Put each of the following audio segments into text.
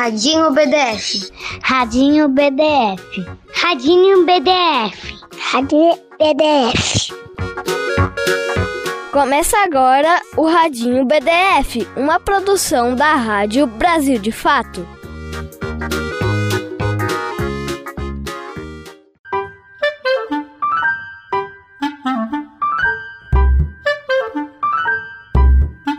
Radinho BDF. Radinho BDF. Radinho BDF. Radinho BDF. Começa agora o Radinho BDF, uma produção da Rádio Brasil de Fato.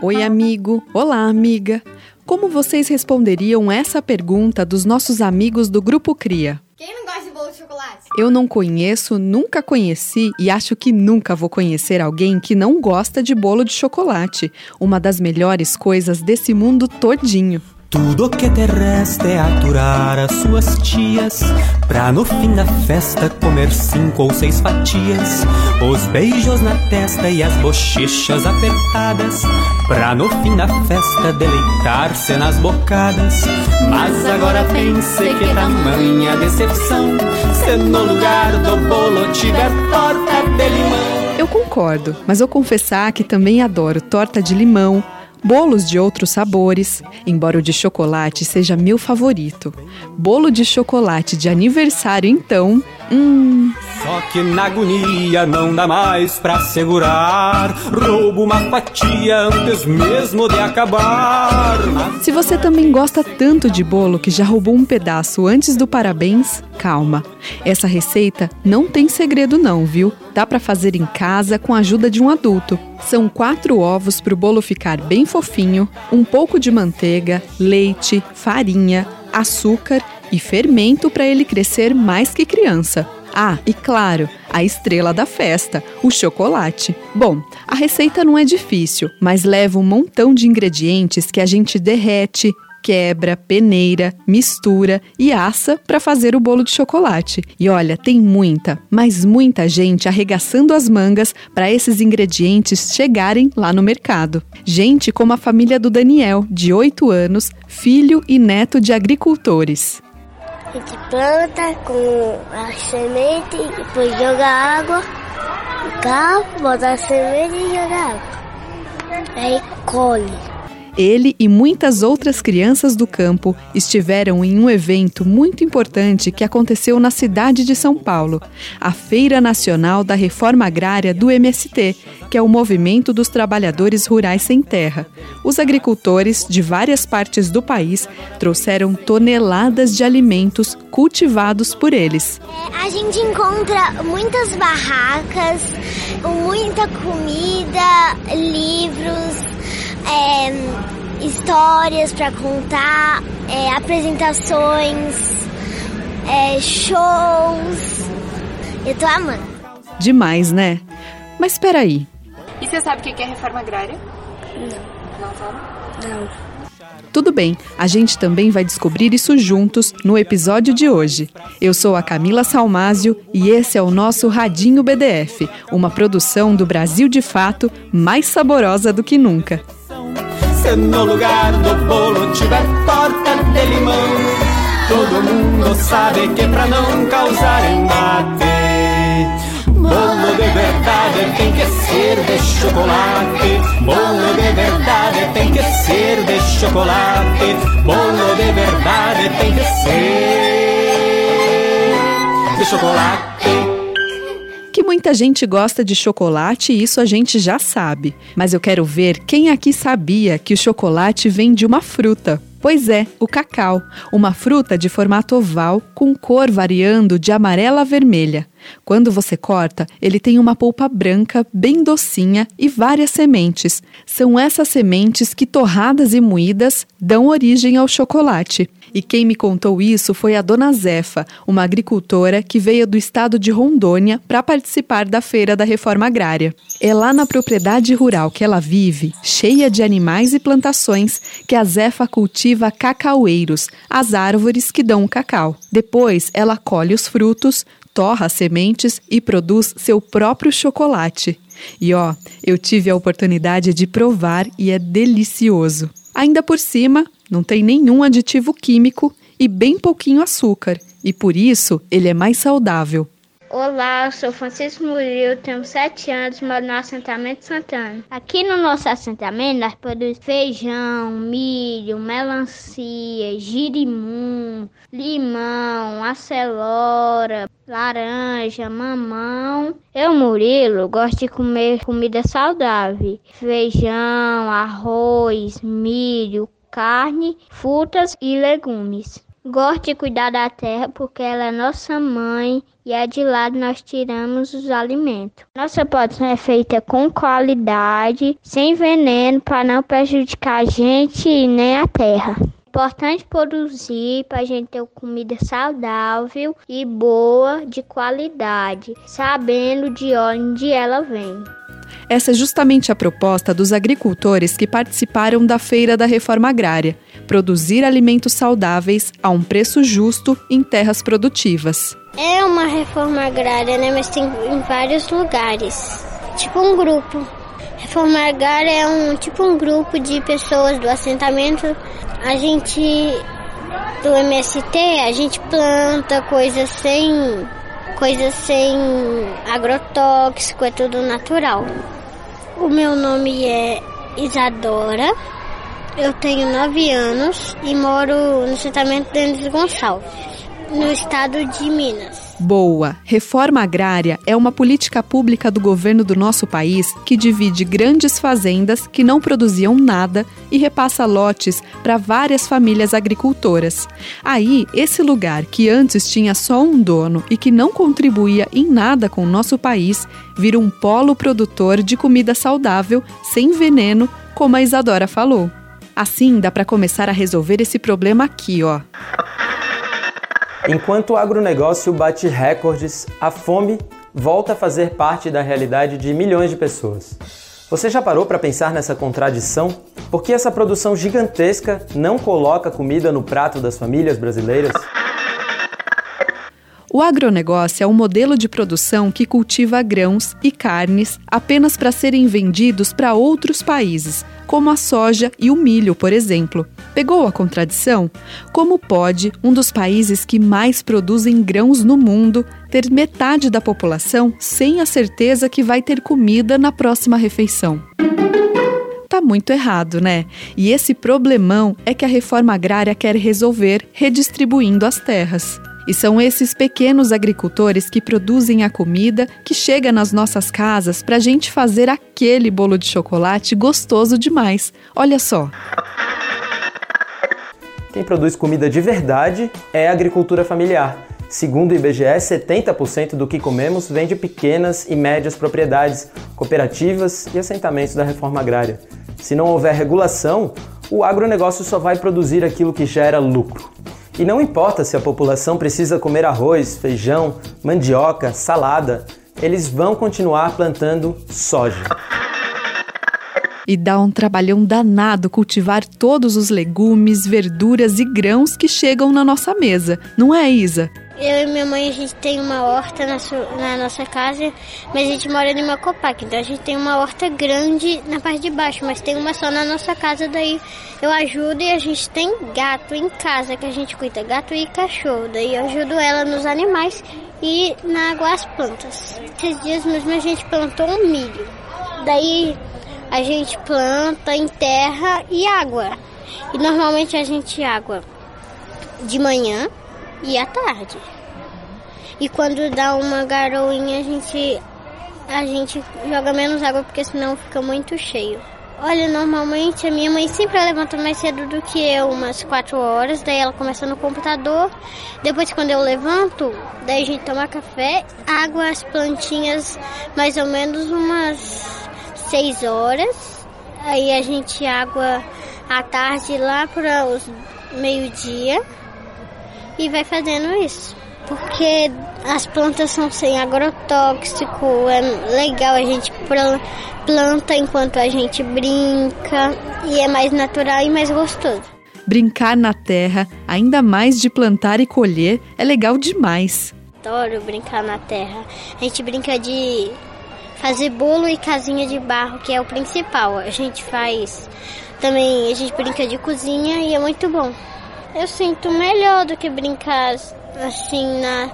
Oi, amigo. Olá, amiga. Como vocês responderiam essa pergunta dos nossos amigos do Grupo Cria? Quem não gosta de bolo de chocolate? Eu não conheço, nunca conheci e acho que nunca vou conhecer alguém que não gosta de bolo de chocolate, uma das melhores coisas desse mundo todinho. Tudo que te resta é aturar as suas tias Pra no fim da festa comer cinco ou seis fatias. Os beijos na testa e as bochechas apertadas Pra no fim da festa deleitar-se nas bocadas. Mas agora pense que tamanha decepção Se no lugar do bolo tiver torta de limão. Eu concordo, mas eu confessar que também adoro torta de limão bolos de outros sabores, embora o de chocolate seja meu favorito. Bolo de chocolate de aniversário, então, hum. Só que na agonia não dá mais pra segurar. Roubo uma fatia antes mesmo de acabar. Se você também gosta tanto de bolo que já roubou um pedaço antes do parabéns, calma. Essa receita não tem segredo não, viu? Dá para fazer em casa com a ajuda de um adulto. São quatro ovos para o bolo ficar bem fofinho, um pouco de manteiga, leite, farinha, açúcar e fermento para ele crescer mais que criança. Ah, e claro, a estrela da festa, o chocolate. Bom, a receita não é difícil, mas leva um montão de ingredientes que a gente derrete, quebra, peneira, mistura e assa para fazer o bolo de chocolate. E olha, tem muita, mas muita gente arregaçando as mangas para esses ingredientes chegarem lá no mercado. Gente como a família do Daniel, de 8 anos, filho e neto de agricultores. A gente planta com a semente, depois joga água, cá, bota a semente e joga água. Aí colhe. Ele e muitas outras crianças do campo estiveram em um evento muito importante que aconteceu na cidade de São Paulo, a Feira Nacional da Reforma Agrária do MST, que é o Movimento dos Trabalhadores Rurais Sem Terra. Os agricultores de várias partes do país trouxeram toneladas de alimentos cultivados por eles. É, a gente encontra muitas barracas, muita comida, livros é, histórias para contar, é, apresentações, é, shows. Eu tô amando. Demais, né? Mas espera aí. E você sabe o que é reforma agrária? Não. Não sabe? Não. Tudo bem, a gente também vai descobrir isso juntos no episódio de hoje. Eu sou a Camila Salmásio e esse é o nosso Radinho BDF, uma produção do Brasil de Fato mais saborosa do que nunca. Se no lugar do bolo tiver torta de limão, todo mundo sabe que pra não causar embate, bolo de verdade tem que ser de chocolate. Bolo de verdade tem que ser de chocolate. Bolo de verdade tem que ser de chocolate que muita gente gosta de chocolate isso a gente já sabe. Mas eu quero ver quem aqui sabia que o chocolate vem de uma fruta. Pois é, o cacau, uma fruta de formato oval com cor variando de amarela a vermelha. Quando você corta, ele tem uma polpa branca, bem docinha e várias sementes. São essas sementes que, torradas e moídas, dão origem ao chocolate. E quem me contou isso foi a dona Zefa, uma agricultora que veio do estado de Rondônia para participar da Feira da Reforma Agrária. É lá na propriedade rural que ela vive, cheia de animais e plantações, que a Zefa cultiva cacaueiros, as árvores que dão o cacau. Depois, ela colhe os frutos, torra as sementes e produz seu próprio chocolate. E ó, eu tive a oportunidade de provar e é delicioso. Ainda por cima, não tem nenhum aditivo químico e bem pouquinho açúcar, e por isso ele é mais saudável. Olá, eu sou Francisco Murilo, tenho 7 anos, moro no assentamento Santana. Aqui no nosso assentamento nós produzimos feijão, milho, melancia, girimum, limão, acelora, laranja, mamão. Eu, Murilo, gosto de comer comida saudável: feijão, arroz, milho, carne, frutas e legumes. Gosto de cuidar da terra porque ela é nossa mãe e é de lá nós tiramos os alimentos. Nossa produção é feita com qualidade, sem veneno, para não prejudicar a gente e nem a terra. Importante produzir para a gente ter comida saudável e boa, de qualidade, sabendo de onde ela vem. Essa é justamente a proposta dos agricultores que participaram da Feira da Reforma Agrária: produzir alimentos saudáveis a um preço justo em terras produtivas. É uma reforma agrária, né? Mas tem em vários lugares. Tipo um grupo. Reforma agrária é um tipo um grupo de pessoas do assentamento. A gente do MST, a gente planta coisas sem coisas sem agrotóxico, é tudo natural. O meu nome é Isadora, eu tenho 9 anos e moro no assentamento Denis Gonçalves, no estado de Minas. Boa! Reforma agrária é uma política pública do governo do nosso país que divide grandes fazendas que não produziam nada e repassa lotes para várias famílias agricultoras. Aí, esse lugar que antes tinha só um dono e que não contribuía em nada com o nosso país, vira um polo produtor de comida saudável, sem veneno, como a Isadora falou. Assim, dá para começar a resolver esse problema aqui, ó. Enquanto o agronegócio bate recordes, a fome volta a fazer parte da realidade de milhões de pessoas. Você já parou para pensar nessa contradição? Por que essa produção gigantesca não coloca comida no prato das famílias brasileiras? O agronegócio é um modelo de produção que cultiva grãos e carnes apenas para serem vendidos para outros países, como a soja e o milho, por exemplo. Pegou a contradição? Como pode um dos países que mais produzem grãos no mundo ter metade da população sem a certeza que vai ter comida na próxima refeição? Tá muito errado, né? E esse problemão é que a reforma agrária quer resolver redistribuindo as terras. E são esses pequenos agricultores que produzem a comida que chega nas nossas casas para a gente fazer aquele bolo de chocolate gostoso demais. Olha só. Quem produz comida de verdade é a agricultura familiar. Segundo o IBGE, 70% do que comemos vem de pequenas e médias propriedades, cooperativas e assentamentos da reforma agrária. Se não houver regulação, o agronegócio só vai produzir aquilo que gera lucro. E não importa se a população precisa comer arroz, feijão, mandioca, salada, eles vão continuar plantando soja. E dá um trabalhão danado cultivar todos os legumes, verduras e grãos que chegam na nossa mesa, não é, Isa? Eu e minha mãe, a gente tem uma horta na, na, nossa casa, mas a gente mora em uma copac, então a gente tem uma horta grande na parte de baixo, mas tem uma só na nossa casa, daí eu ajudo e a gente tem gato em casa que a gente cuida, gato e cachorro, daí eu ajudo ela nos animais e na água as plantas. Esses dias mesmo a gente plantou um milho, daí a gente planta em terra e água. E normalmente a gente água de manhã e à tarde. E quando dá uma garoinha, a gente a gente joga menos água porque senão fica muito cheio. Olha, normalmente a minha mãe sempre levanta mais cedo do que eu, umas 4 horas, daí ela começa no computador. Depois quando eu levanto, daí a gente toma café, água as plantinhas mais ou menos umas 6 horas. Aí a gente água à tarde lá para os meio-dia e vai fazendo isso. Porque as plantas são sem agrotóxico, é legal a gente planta enquanto a gente brinca e é mais natural e mais gostoso. Brincar na terra, ainda mais de plantar e colher, é legal demais. Adoro brincar na terra. A gente brinca de fazer bolo e casinha de barro, que é o principal. A gente faz também, a gente brinca de cozinha e é muito bom. Eu sinto melhor do que brincar assim na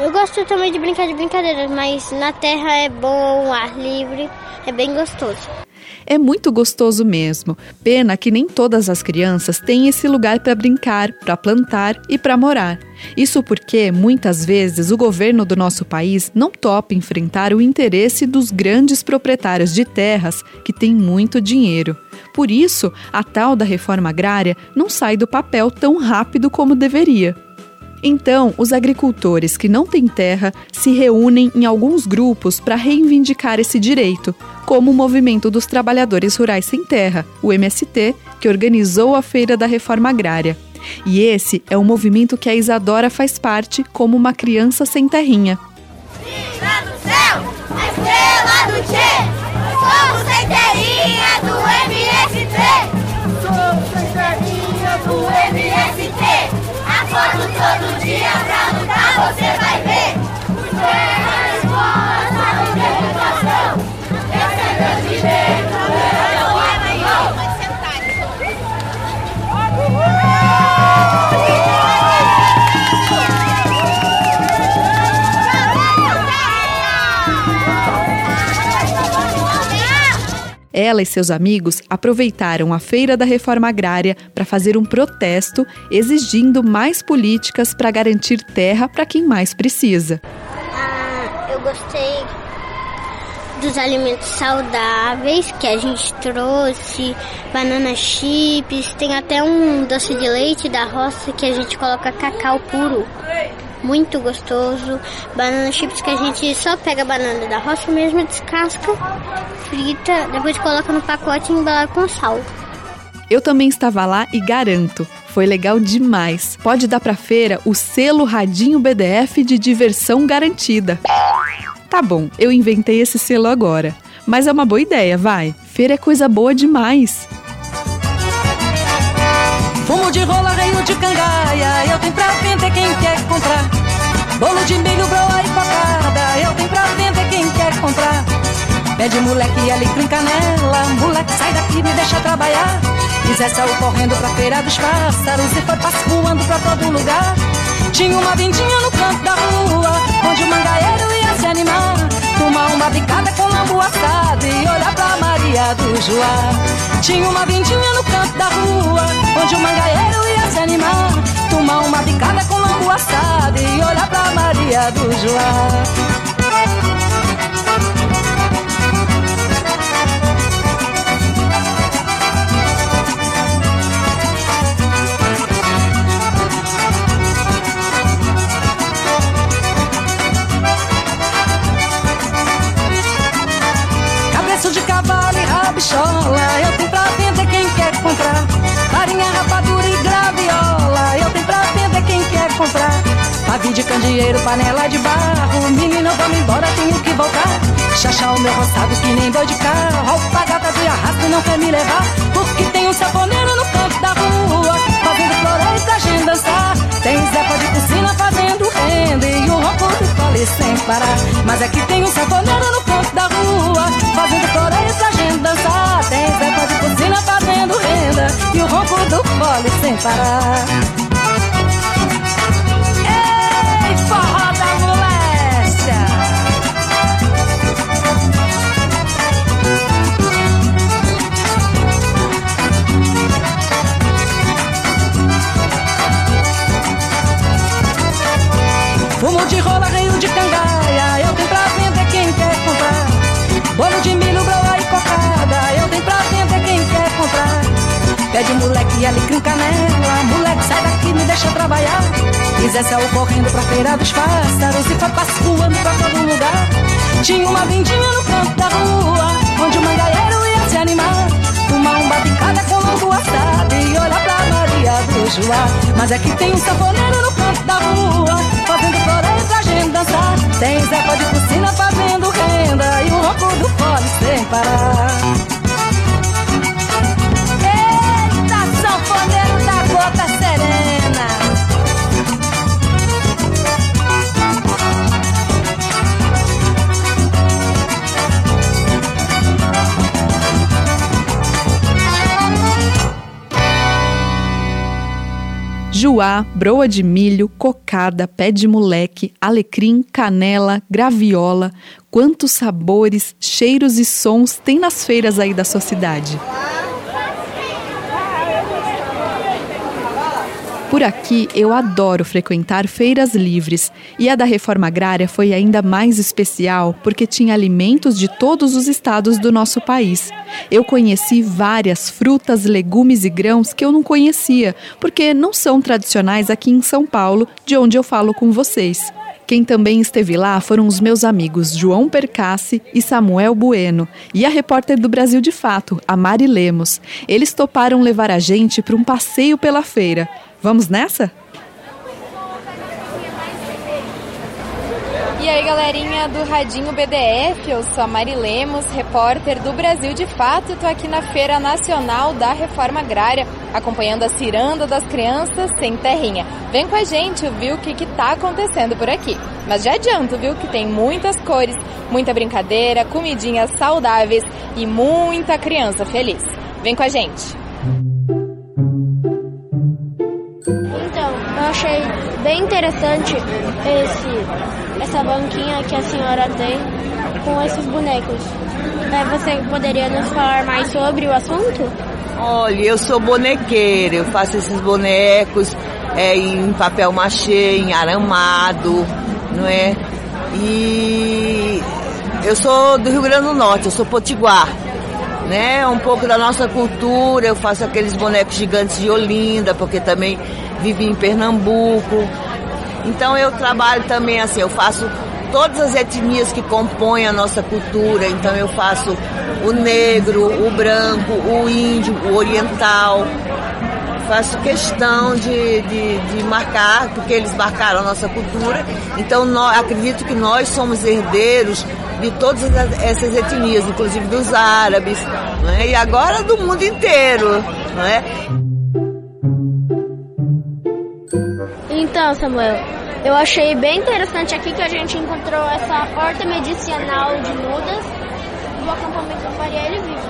Eu gosto também de brincar de brincadeiras, mas na terra é bom, ar livre, é bem gostoso. É muito gostoso mesmo. Pena que nem todas as crianças têm esse lugar para brincar, para plantar e para morar. Isso porque, muitas vezes, o governo do nosso país não topa enfrentar o interesse dos grandes proprietários de terras que têm muito dinheiro. Por isso, a tal da reforma agrária não sai do papel tão rápido como deveria. Então, os agricultores que não têm terra se reúnem em alguns grupos para reivindicar esse direito, como o Movimento dos Trabalhadores Rurais Sem Terra, o MST, que organizou a Feira da Reforma Agrária. E esse é um movimento que a Isadora faz parte como uma criança sem terrinha. Viva no céu, a estrela do Tchê, Ela e seus amigos aproveitaram a Feira da Reforma Agrária para fazer um protesto exigindo mais políticas para garantir terra para quem mais precisa. Ah, eu gostei dos alimentos saudáveis que a gente trouxe, banana chips, tem até um doce de leite da roça que a gente coloca cacau puro. Muito gostoso. Banana chips que a gente só pega a banana da roça mesmo, descasca, frita, depois coloca no pacote e embala com sal. Eu também estava lá e garanto, foi legal demais. Pode dar pra feira o selo Radinho BDF de diversão garantida. Tá bom, eu inventei esse selo agora. Mas é uma boa ideia, vai. Feira é coisa boa demais. Fumo de rola, de cangaia, eu tenho pra vender quem quer comprar. Bolo de milho, broa e cocada, eu tenho pra vender quem quer comprar. Pede moleque e alecrim canela, moleque sai daqui, me deixa trabalhar. Zé saiu correndo pra feira dos pássaros e foi voando pra todo lugar. Tinha uma vindinha no canto da rua, onde o mangaeiro ia se animar. Tomar uma bicada com lambu assado e olhar pra Maria do Joá. Tinha uma vindinha no canto da rua, onde o mangaeiro ia se animar. Tomar uma bicada com lambu assado e olhar pra Maria do Joá. Candeeiro, panela de barro, menino, vamos embora, tenho que voltar. Chachar o meu roçado que nem boi de carro, alpagata de arrasto não quer me levar. Porque tem um saponeiro no canto da rua, fazendo floreio pra gente dançar. Tem Zepa de piscina fazendo renda e o ronco do fole sem parar. Mas aqui tem um saponeiro no canto da rua, fazendo floreio pra gente dançar. Tem Zepa de piscina fazendo renda e o ronco do fole sem parar. Deixa trabalhar. Zé saiu correndo pra feira dos pássaros e foi passo voando pra todo lugar. Tinha uma vindinha no canto da rua, onde o mangaeiro ia se animar. Tomar um batucada com lambu assado e olhar pra Maria do Joá. Mas é que tem um sanfoneiro no canto da rua, fazendo floreio pra gente dançar. Tem Zé de piscina fazendo renda e o ronco do fole sem parar. Juá, broa de milho, cocada, pé de moleque, alecrim, canela, graviola. Quantos sabores, cheiros e sons tem nas feiras aí da sua cidade? Por aqui eu adoro frequentar feiras livres e a da reforma agrária foi ainda mais especial porque tinha alimentos de todos os estados do nosso país. Eu conheci várias frutas, legumes e grãos que eu não conhecia porque não são tradicionais aqui em São Paulo, de onde eu falo com vocês. Quem também esteve lá foram os meus amigos João Percassi e Samuel Bueno e a repórter do Brasil de Fato, a Mari Lemos. Eles toparam levar a gente para um passeio pela feira. Vamos nessa? E aí, galerinha do Radinho BDF, eu sou a Mari Lemos, repórter do Brasil de Fato, e tô aqui na Feira Nacional da Reforma Agrária, acompanhando a ciranda das crianças sem terrinha. Vem com a gente viu o que, que tá acontecendo por aqui. Mas já adianto, viu, que tem muitas cores, muita brincadeira, comidinhas saudáveis e muita criança feliz. Vem com a gente! Bem interessante esse, essa banquinha que a senhora tem com esses bonecos. É, você poderia nos falar mais sobre o assunto? Olha, eu sou bonequeira, eu faço esses bonecos é, em papel machê, em aramado, não é? E eu sou do Rio Grande do Norte, eu sou potiguar, né? Um pouco da nossa cultura, eu faço aqueles bonecos gigantes de Olinda, porque também vivi em Pernambuco. Então eu trabalho também assim, eu faço todas as etnias que compõem a nossa cultura. Então eu faço o negro, o branco, o índio, o oriental. Faço questão de, de, de marcar, porque eles marcaram a nossa cultura. Então nós, acredito que nós somos herdeiros de todas essas etnias, inclusive dos árabes, né? e agora do mundo inteiro. Né? Então, Samuel, eu achei bem interessante aqui que a gente encontrou essa horta medicinal de mudas do acampamento Marielle Vivo.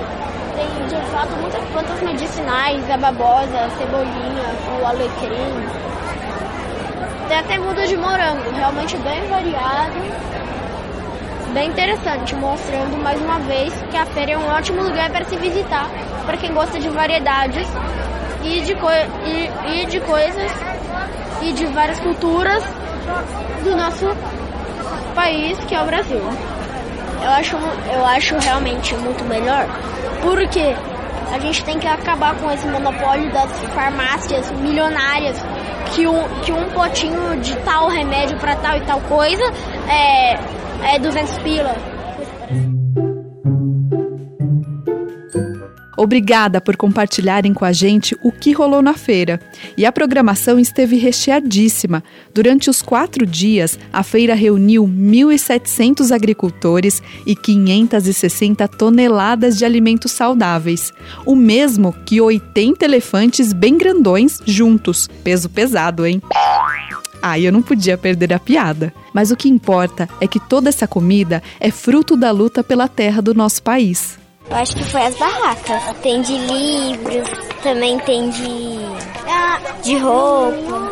Tem, de fato, muitas plantas medicinais, a babosa, a cebolinha, o alecrim. Tem até muda de morango, realmente bem variado. Bem interessante, mostrando mais uma vez que a feira é um ótimo lugar para se visitar, para quem gosta de variedades e de, e, e de coisas e de várias culturas do nosso país, que é o Brasil. Eu acho, eu acho realmente muito melhor, porque a gente tem que acabar com esse monopólio das farmácias milionárias, que um, que um potinho de tal remédio para tal e tal coisa é, é 200 pila. Obrigada por compartilharem com a gente o que rolou na feira. E a programação esteve recheadíssima. Durante os quatro dias, a feira reuniu 1.700 agricultores e 560 toneladas de alimentos saudáveis. O mesmo que 80 elefantes bem grandões juntos. Peso pesado, hein? Ah, eu não podia perder a piada. Mas o que importa é que toda essa comida é fruto da luta pela terra do nosso país. Eu acho que foi as barracas. Tem de livros, também tem de, de roupa,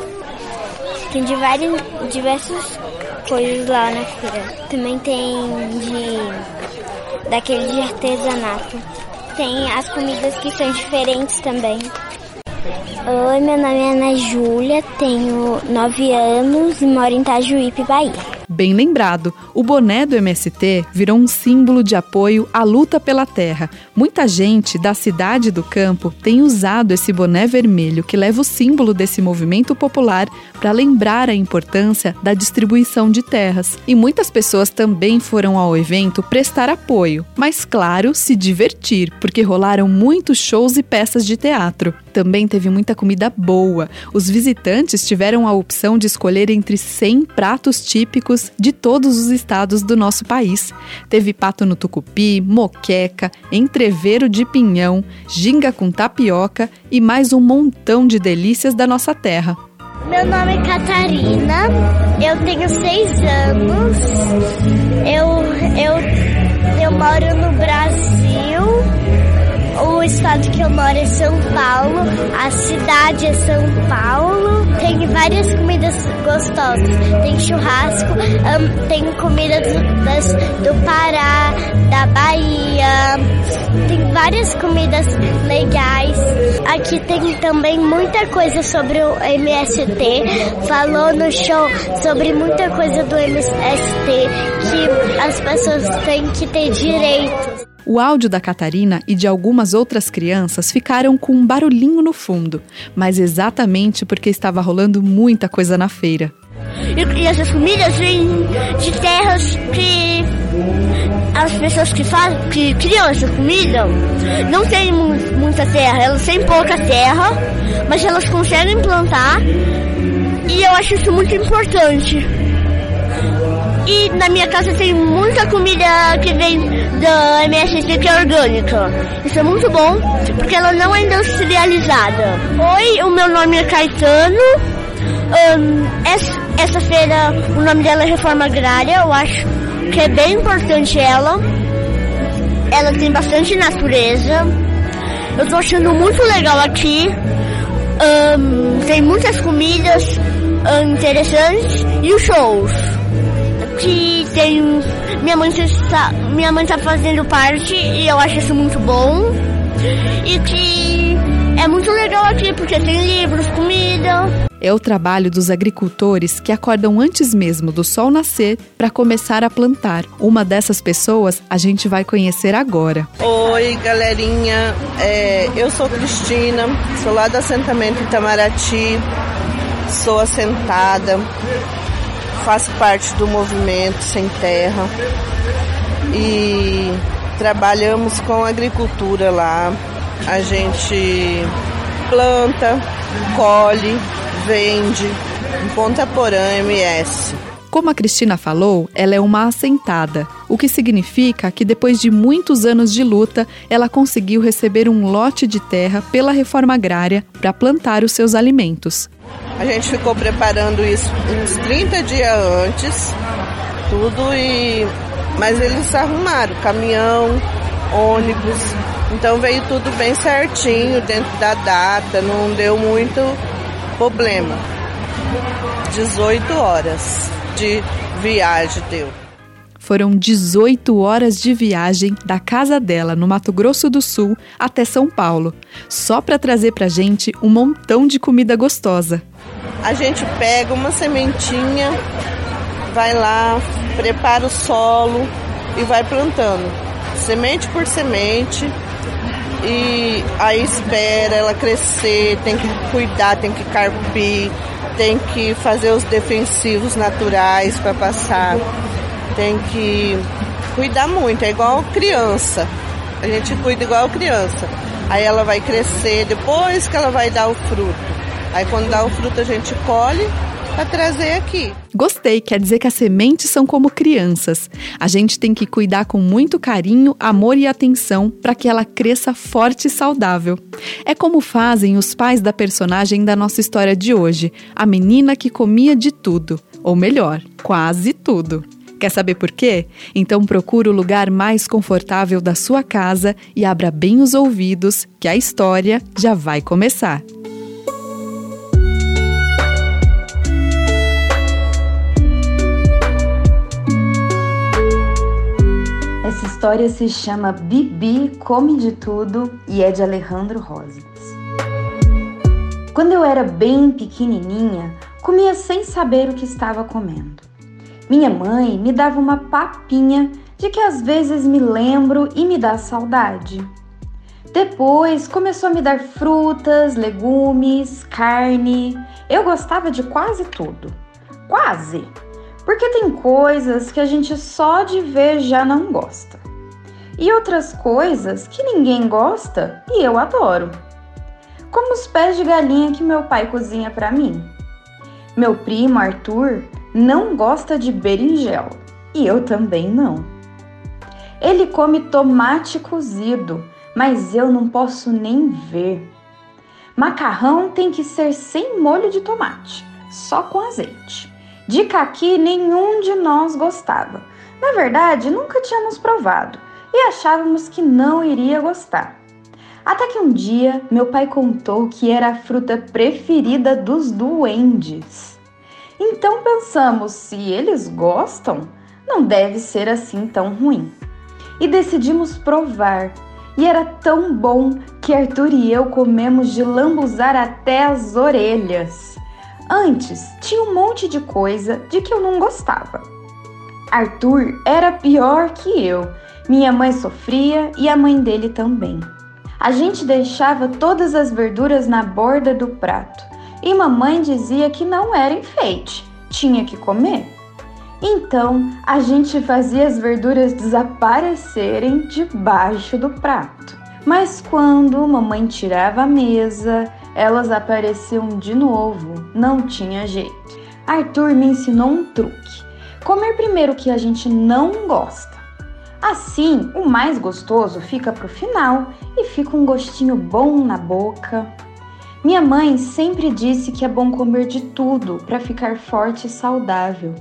tem de várias, diversas coisas lá na feira. Também tem de daquele de artesanato. Tem as comidas que são diferentes também. Oi, meu nome é Ana Júlia, tenho 9 anos e moro em Itajuípe, Bahia. Bem lembrado, o boné do MST virou um símbolo de apoio à luta pela terra. Muita gente da cidade do campo tem usado esse boné vermelho que leva o símbolo desse movimento popular para lembrar a importância da distribuição de terras. E muitas pessoas também foram ao evento prestar apoio, mas claro, se divertir, porque rolaram muitos shows e peças de teatro. Também teve muita comida boa. Os visitantes tiveram a opção de escolher entre 100 pratos típicos de todos os estados do nosso país. Teve pato no tucupi, moqueca, entreveiro de pinhão, ginga com tapioca e mais um montão de delícias da nossa terra. Meu nome é Catarina, eu tenho seis anos, eu, eu, eu moro no Brasil, o estado que eu moro é São Paulo, a cidade é São Paulo várias comidas gostosas. Tem churrasco, um, tem comida do, das, do Pará, da Bahia. Tem várias comidas legais. Aqui tem também muita coisa sobre o MST. Falou no show sobre muita coisa do MST que as pessoas têm que ter direitos. O áudio da Catarina e de algumas outras crianças ficaram com um barulhinho no fundo, mas exatamente porque estava rolando muita coisa na feira. E, essas comidas vêm de terras que as pessoas que fazem, que criam essa comida, não têm muita terra, elas têm pouca terra, mas elas conseguem plantar e eu acho isso muito importante. E na minha casa tem muita comida que vem da MSC que é orgânica. Isso é muito bom, porque ela não é industrializada. Oi, o meu nome é Caetano. Um, essa, essa feira, o nome dela é Reforma Agrária. Eu acho que é bem importante ela. Ela tem bastante natureza. Eu tô achando muito legal aqui. Um, tem muitas comidas um, interessantes e os shows que tem minha mãe está minha mãe está fazendo parte e eu acho isso muito bom e que é muito legal aqui porque tem livros, comida. É o trabalho dos agricultores que acordam antes mesmo do sol nascer para começar a plantar. Uma dessas pessoas a gente vai conhecer agora. Oi, galerinha. É, eu sou Cristina, sou lá do assentamento Itamaraty, sou assentada faço parte do movimento Sem Terra e trabalhamos com agricultura lá. A gente planta, colhe, vende em Ponta Porã MS. Como a Cristina falou, ela é uma assentada, o que significa que depois de muitos anos de luta, ela conseguiu receber um lote de terra pela reforma agrária para plantar os seus alimentos. A gente ficou preparando isso uns 30 dias antes, tudo e mas eles arrumaram caminhão, ônibus, então veio tudo bem certinho dentro da data, não deu muito problema. 18 horas de viagem deu. Foram 18 horas de viagem da casa dela no Mato Grosso do Sul até São Paulo, só para trazer pra gente um montão de comida gostosa. A gente pega uma sementinha, vai lá, prepara o solo e vai plantando, semente por semente. E aí espera ela crescer, tem que cuidar, tem que carpir, tem que fazer os defensivos naturais para passar, tem que cuidar muito, é igual criança. A gente cuida igual criança. Aí ela vai crescer, depois que ela vai dar o fruto. Aí quando dá o fruto a gente colhe para trazer aqui. Gostei, quer dizer que as sementes são como crianças. A gente tem que cuidar com muito carinho, amor e atenção para que ela cresça forte e saudável. É como fazem os pais da personagem da nossa história de hoje, a menina que comia de tudo, ou melhor, quase tudo. Quer saber por quê? Então procure o lugar mais confortável da sua casa e abra bem os ouvidos, que a história já vai começar. História se chama Bibi Come de Tudo e é de Alejandro Rosas. Quando eu era bem pequenininha, comia sem saber o que estava comendo. Minha mãe me dava uma papinha de que às vezes me lembro e me dá saudade. Depois começou a me dar frutas, legumes, carne. Eu gostava de quase tudo. Quase! Porque tem coisas que a gente só de ver já não gosta. E outras coisas que ninguém gosta e eu adoro. Como os pés de galinha que meu pai cozinha para mim. Meu primo Arthur não gosta de berinjela e eu também não. Ele come tomate cozido, mas eu não posso nem ver. Macarrão tem que ser sem molho de tomate, só com azeite. De caqui nenhum de nós gostava. Na verdade, nunca tínhamos provado e achávamos que não iria gostar. Até que um dia meu pai contou que era a fruta preferida dos duendes. Então pensamos, se eles gostam, não deve ser assim tão ruim. E decidimos provar. E era tão bom que Arthur e eu comemos de lambuzar até as orelhas. Antes tinha um monte de coisa de que eu não gostava. Arthur era pior que eu. Minha mãe sofria e a mãe dele também. A gente deixava todas as verduras na borda do prato e mamãe dizia que não era enfeite, tinha que comer. Então a gente fazia as verduras desaparecerem debaixo do prato. Mas quando mamãe tirava a mesa, elas apareciam de novo, não tinha jeito. Arthur me ensinou um truque: comer primeiro o que a gente não gosta. Assim, o mais gostoso fica para o final e fica um gostinho bom na boca. Minha mãe sempre disse que é bom comer de tudo para ficar forte e saudável.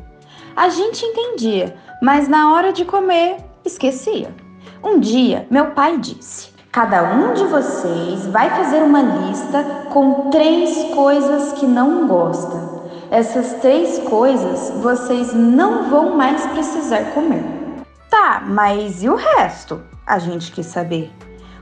A gente entendia, mas na hora de comer, esquecia. Um dia, meu pai disse: Cada um de vocês vai fazer uma lista com três coisas que não gosta. Essas três coisas vocês não vão mais precisar comer. Tá, mas e o resto? A gente quis saber.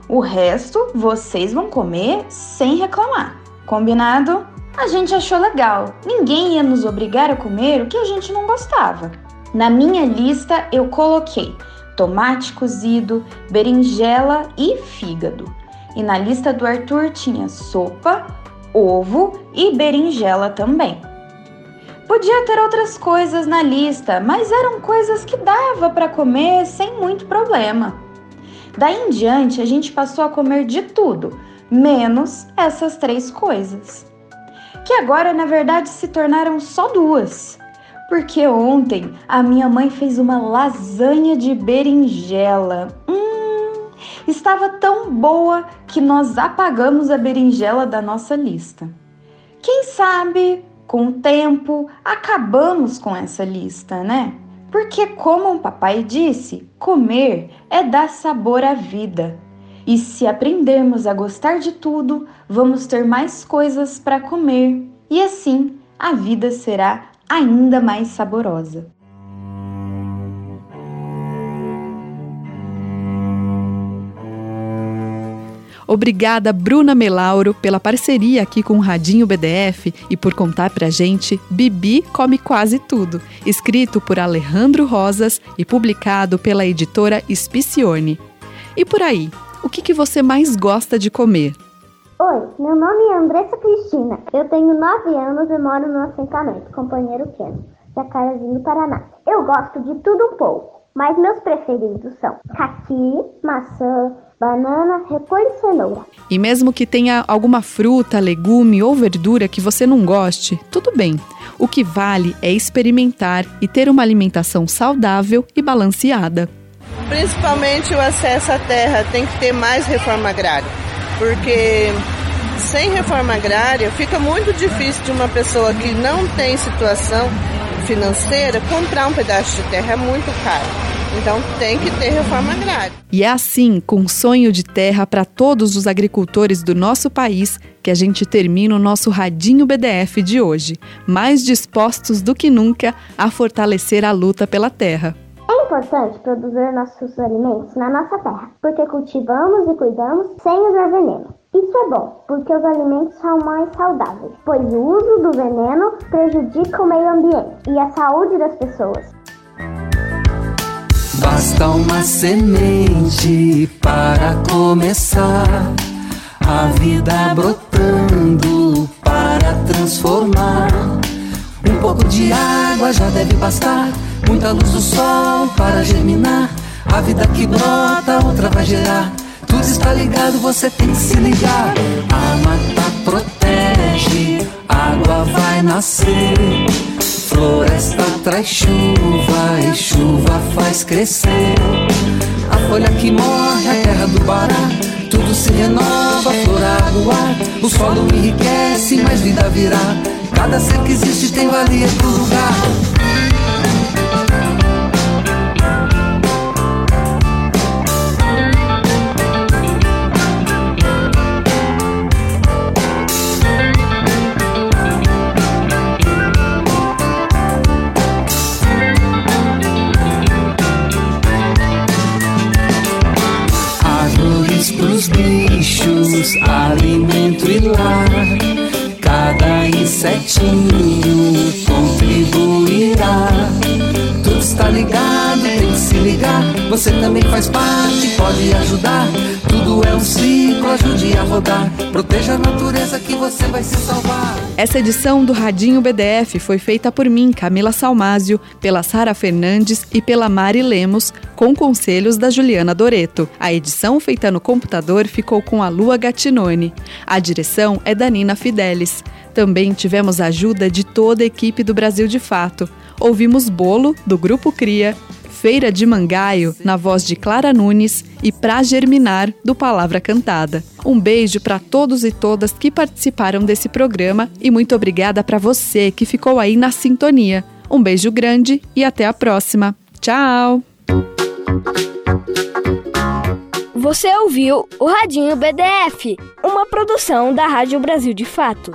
O resto vocês vão comer sem reclamar. Combinado? A gente achou legal. Ninguém ia nos obrigar a comer o que a gente não gostava. Na minha lista eu coloquei tomate cozido, berinjela e fígado. E na lista do Arthur tinha sopa, ovo e berinjela também. Podia ter outras coisas na lista, mas eram coisas que dava para comer sem muito problema. Daí em diante, a gente passou a comer de tudo, menos essas três coisas. Que agora, na verdade, se tornaram só duas porque ontem a minha mãe fez uma lasanha de berinjela. Hum, estava tão boa que nós apagamos a berinjela da nossa lista. Quem sabe, com o tempo, acabamos com essa lista, né? Porque, como o papai disse, comer é dar sabor à vida. E se aprendermos a gostar de tudo, vamos ter mais coisas para comer. E assim, a vida será ainda mais saborosa. Obrigada, Bruna Melauro, pela parceria aqui com o Radinho BDF e por contar pra gente Bibi Come Quase Tudo, escrito por Alejandro Rosas e publicado pela editora Spicione. E por aí, o que, que você mais gosta de comer? Oi, meu nome é Andressa Cristina. Eu tenho 9 anos e moro no assentamento Companheiro Queno, Jacarezinho, Paraná. Eu gosto de tudo um pouco, mas meus preferidos são caqui, maçã, banana, repolho e cenoura. E mesmo que tenha alguma fruta, legume ou verdura que você não goste, tudo bem. O que vale é experimentar e ter uma alimentação saudável e balanceada. Principalmente o acesso à terra tem que ter mais reforma agrária porque sem reforma agrária fica muito difícil de uma pessoa que não tem situação financeira comprar um pedaço de terra, é muito caro. Então tem que ter reforma agrária. E é assim, com sonho de terra para todos os agricultores do nosso país, que a gente termina o nosso Radinho BDF de hoje, mais dispostos do que nunca a fortalecer a luta pela terra. É importante produzir nossos alimentos na nossa terra, porque cultivamos e cuidamos sem usar veneno. Isso é bom, porque os alimentos são mais saudáveis, pois o uso do veneno prejudica o meio ambiente e a saúde das pessoas. Basta uma semente para começar a vida brotando para transformar. Um pouco de água já deve bastar Muita luz do sol para germinar. A vida que brota, outra vai gerar. Tudo está ligado, você tem que se ligar. A mata protege, água vai nascer. Floresta traz chuva e chuva faz crescer. A folha que morre, a terra do Bará. Tudo se renova, flor, água. O solo enriquece, mais vida virá. Cada ser que existe tem valia pro lugar. Certinho contribuirá. Tudo está ligado, tem que se ligar. Você também faz parte, pode ajudar. Tudo é um ciclo, ajude a rodar. Proteja a natureza que você vai se salvar. Essa edição do Radinho BDF foi feita por mim, Camila Salmásio, pela Sara Fernandes e pela Mari Lemos, com conselhos da Juliana Doreto. A edição feita no computador ficou com a Lua Gattinone. A direção é da Nina Fidelis. Também tivemos a ajuda de toda a equipe do Brasil de Fato. Ouvimos Bolo, do Grupo Cria, Feira de Mangaio, na voz de Clara Nunes, e Pra Germinar, do Palavra Cantada. Um beijo para todos e todas que participaram desse programa e muito obrigada para você que ficou aí na sintonia. Um beijo grande e até a próxima. Tchau! Você ouviu o Radinho BDF, uma produção da Rádio Brasil de Fato.